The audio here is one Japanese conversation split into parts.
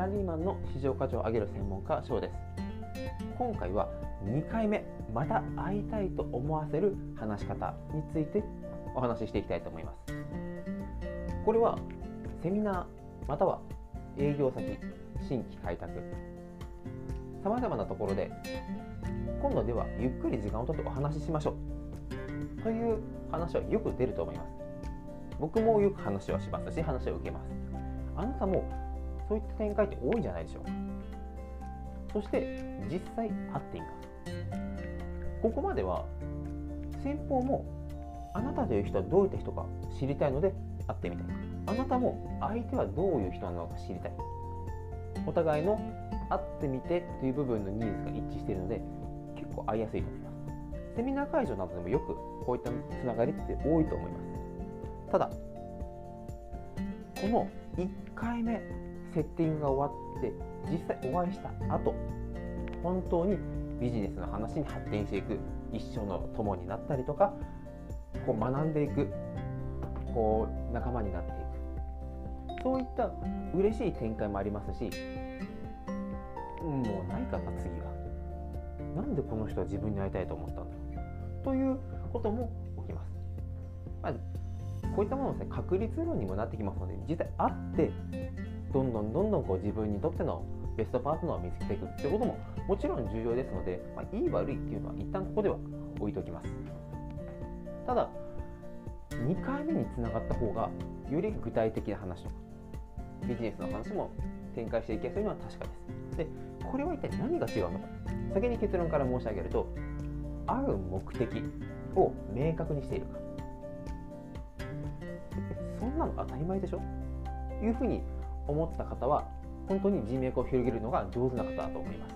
ラリーマンの市場価値を上げる専門家翔です今回は2回目また会いたいと思わせる話し方についてお話ししていきたいと思います。これはセミナーまたは営業先新規開拓。さまざまなところで今度ではゆっくり時間をとってお話ししましょう。という話はよく出ると思います。僕もよく話をしますし話を受けます。あなたもそういった展開って多いんじゃないでしょう。かそして実際会っています。ここまでは先方もあなたという人はどういった人か知りたいので会ってみたい。あなたも相手はどういう人なのか知りたい。お互いの会ってみてという部分のニーズが一致しているので結構会いやすいと思います。セミナー会場などでもよくこういったつながりって多いと思います。ただこの1回目セッティングが終わって実際お会いした後本当にビジネスの話に発展していく一生の友になったりとかこう学んでいくこう仲間になっていく。そういった嬉しい展開もありますしもうないかな次は。なんでこの人は自分に会いたいと思ったんだろう。ということも起きます、まあ、こういったものですね確率論にもなってきますので実際会ってどんどんどんどんこう自分にとってのベストパートナーを見つけていくってことももちろん重要ですので、まあ、いい悪いっていうのは一旦ここでは置いておきます。ただ2回目につながった方がより具体的な話とかビジネスの話も展開していきやすいのは確かです。でこれは一体何が違うのか。先に結論から申し上げると会う目的を明確にしているか。そんなの当たり前でしょ？いうふうに思った方は本当に人脈を広げるのが上手な方だと思います、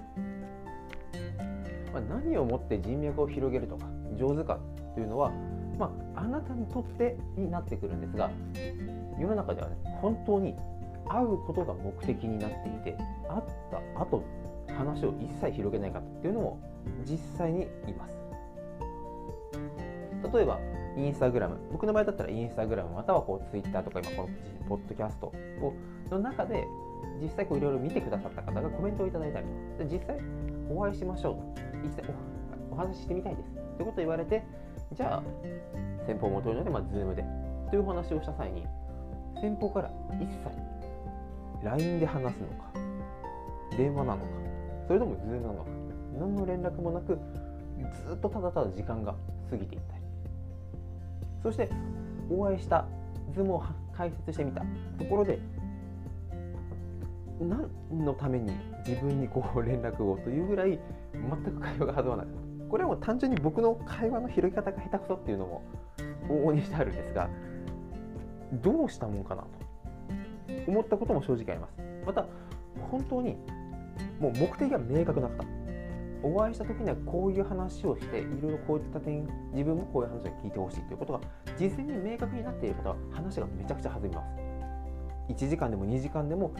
まあ、何をもって人脈を広げるとか上手かというのは、まあ、あなたにとってになってくるんですが世の中ではね本当に会うことが目的になっていて会った後話を一切広げない方っていうのも実際にいます。例えばインスタグラム。僕の場合だったらインスタグラムまたはこうツイッターとか今このポッドキャストをの中で実際こういろいろ見てくださった方がコメントをいただいたりで実際お会いしましょうと。一お話ししてみたいです。ということを言われてじゃあ先方元いので、まあ、Zoom で。というお話をした際に先方から一切 LINE で話すのか電話なのかそれとも Zoom なのか何の連絡もなくずっとただただ時間が過ぎていった。そしてお会いした図も解説してみた。ところで何のために自分にこう連絡をというぐらい全く会話が弾まない。これはもう単純に僕の会話の広げ方が下手くそっていうのも往々にしてあるんですがどうしたもんかなと。思ったことも正直あります。また本当にもう目的が明確な方。お会いした時にはこういう話をしていろいろこういった点自分もこういう話を聞いてほしいということが事前に明確になっている方は話がめちゃくちゃ弾みます。1時間でも2時間でも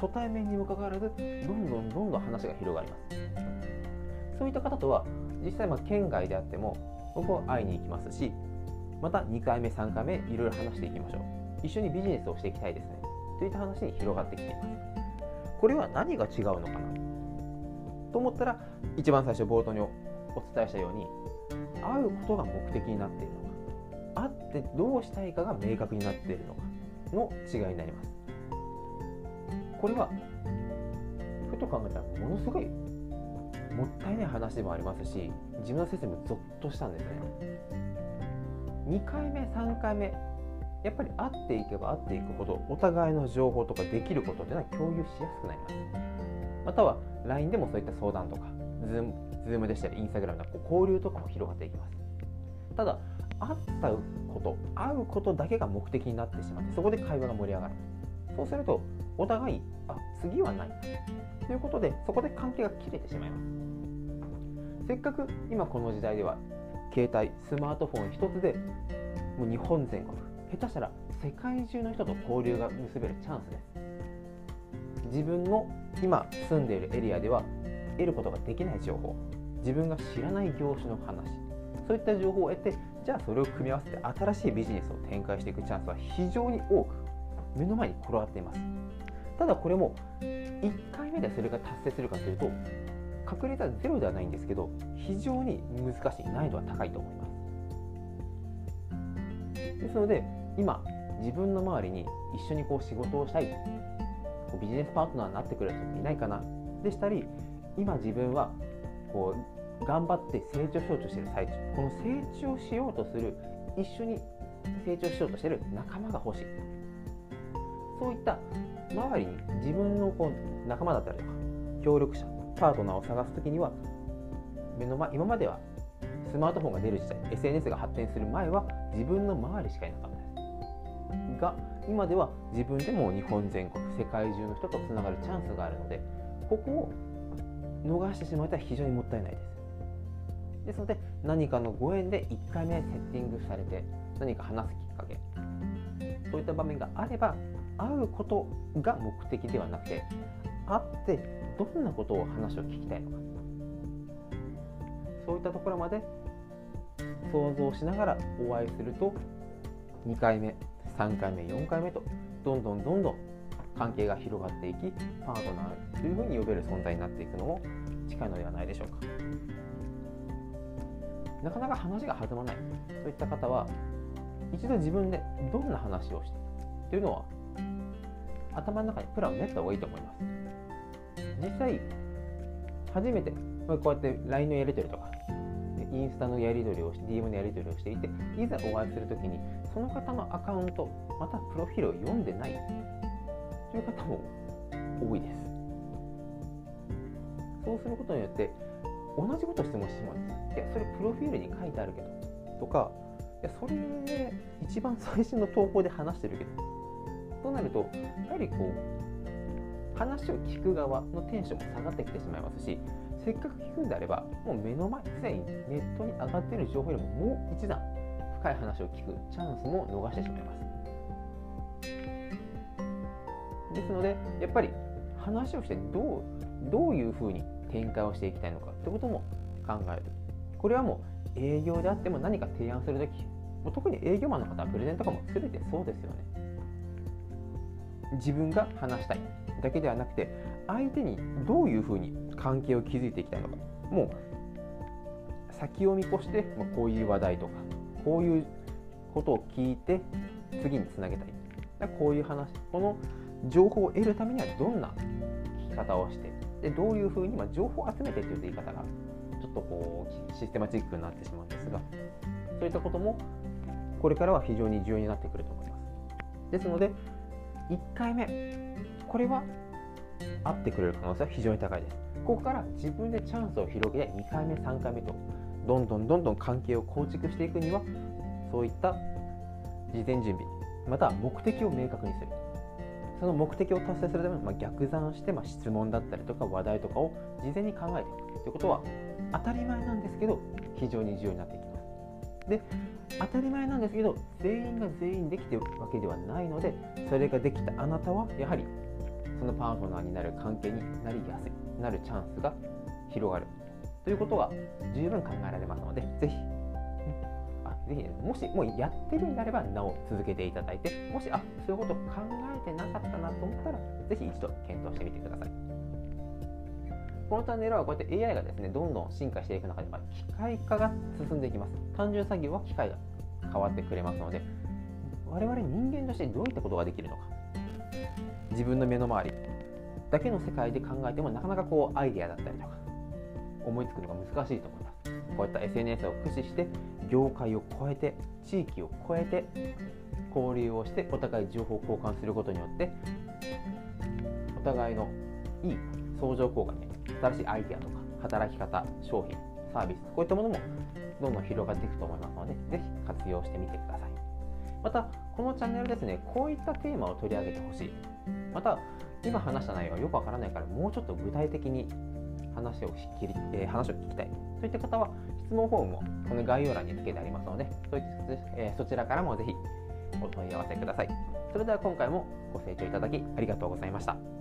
初対面にもかかわらずどんどんどんどん話が広がります。そういった方とは実際まあ県外であっても僕は会いに行きますしまた2回目3回目いろいろ話していきましょう。一緒にビジネスをしていきたいですね。といった話に広がってきています。これは何が違うのかな？と思ったら一番最初冒頭にお伝えしたように会うことが目的になっているの。か会ってどうしたいかが明確になっているのかの違いになります。これはふと考えたらものすごいもったいない話でもありますし自分の先生もゾッとしたんですね。2回目3回目やっぱり会っていけば会っていくほどお互いの情報とかできることっていうのは共有しやすくなります。または LINE でもそういった相談とか Zoom, Zoom でしたり Instagram の交流とかも広がっていきます。ただ会ったこと会うことだけが目的になってしまってそこで会話が盛り上がる。そうするとお互いあ次はない。ということでそこで関係が切れてしまいます。せっかく今この時代では携帯スマートフォン一つでもう日本全国下手したら世界中の人と交流が結べるチャンスです。自分の今住んでいるエリアでは得ることができない情報。自分が知らない業種の話。そういった情報を得てじゃあそれを組み合わせて新しいビジネスを展開していくチャンスは非常に多く目の前に転がっています。ただこれも1回目でそれが達成するかというと確率はゼロではないんですけど非常に難しい難易度は高いと思います。ですので今自分の周りに一緒にこう仕事をしたい。こうビジネスパートナーになってくれる人いないかな。でしたり今自分はこう頑張って成長しようとしてる最中この成長しようとする一緒に成長しようとしてる仲間が欲しい。そういった周りに自分のこう仲間だったりとか協力者パートナーを探す時には目の前今まではスマートフォンが出る時代 SNS が発展する前は自分の周りしかいなかった。が今では自分でも日本全国世界中の人とつながるチャンスがあるのでここを逃してしまったら非常にもったいないです。ですので何かのご縁で1回目セッティングされて何か話すきっかけそういった場面があれば会うことが目的ではなくて会ってどんなことを話を聞きたいのか。そういったところまで想像しながらお会いすると2回目3回目4回目とどんどんどんどん関係が広がっていきパートナーというふうに呼べる存在になっていくのも近いのではないでしょうか。なかなか話が弾まない。そういった方は一度自分でどんな話をしてというのは頭の中にプランを練った方がいいと思います。実際初めてこうやって LINE のやり取りとかインスタのやり取りをして DM のやり取りをしていていざお会いするときにその方のアカウントまたプロフィールを読んでないという方も多いです。そうすることによって同じこと質問してしまう。んですいやそれプロフィールに書いてあるけどとかいやそれ、ね、一番最新の投稿で話してるけどとなるとやはりこう話を聞く側のテンションも下がってきてしまいますしせっかく聞くんであればもう目の前すでにネットに上がっている情報よりももう一段深い話を聞くチャンスも逃してしまいます。ですのでやっぱり話をしてどうどういうふうに展開をしていきたいのかってことも考える。これはもう営業であっても何か提案するときもう特に営業マンの方はプレゼンとかも全てそうですよね。自分が話したい。だけではなくて相手にどういうふうに関係を築いていきたいのかもう先を見越してこういう話題とかこういうことを聞いて次につなげたいこういう話この情報を得るためにはどんな聞き方をしてでどういうふうに、ま、情報を集めてという言い方がちょっとこうシステマチックになってしまうんですがそういったこともこれからは非常に重要になってくると思います。ですので1回目これは合ってくれる可能性は非常に高いです。ここから自分でチャンスを広げて2回目3回目とどんどんどんどん関係を構築していくにはそういった事前準備また目的を明確にするその目的を達成するために、まあ、逆算して、まあ、質問だったりとか話題とかを事前に考えていくということは当たり前なんですけど非常に重要になっていきますで当たり前なんですけど全員が全員できてるわけではないのでそれができたあなたはやはりそのパートナーになる関係になりやすいなるチャンスが広がるということが十分考えられますのでぜひぜひ、もしもうやってるんであれば、なお続けていただいて、もし、あそういうこと考えてなかったなと思ったら、ぜひ一度検討してみてください。このチャンネルはこうやって AI がですね、どんどん進化していく中で、ま、機械化が進んでいきます。単純作業は機械が変わってくれますので、我々人間としてどういったことができるのか。自分の目の周りだけの世界で考えてもなかなかこうアイデアだったりとか思いつくのが難しいと思います。こういった SNS を駆使して業界を超えて地域を超えて交流をしてお互い情報交換することによってお互いのいい相乗効果に新しいアイデアとか働き方商品サービスこういったものもどんどん広がっていくと思いますのでぜひ活用してみてください。またこのチャンネルですねこういったテーマを取り上げてほしい。また今話した内容はよくわからないからもうちょっと具体的に話をしきり、えー、話を聞きたい。そういった方は質問フォームもこの概要欄につけてありますのでそ,、えー、そちらからもぜひお問い合わせください。それでは今回もご清聴いただきありがとうございました。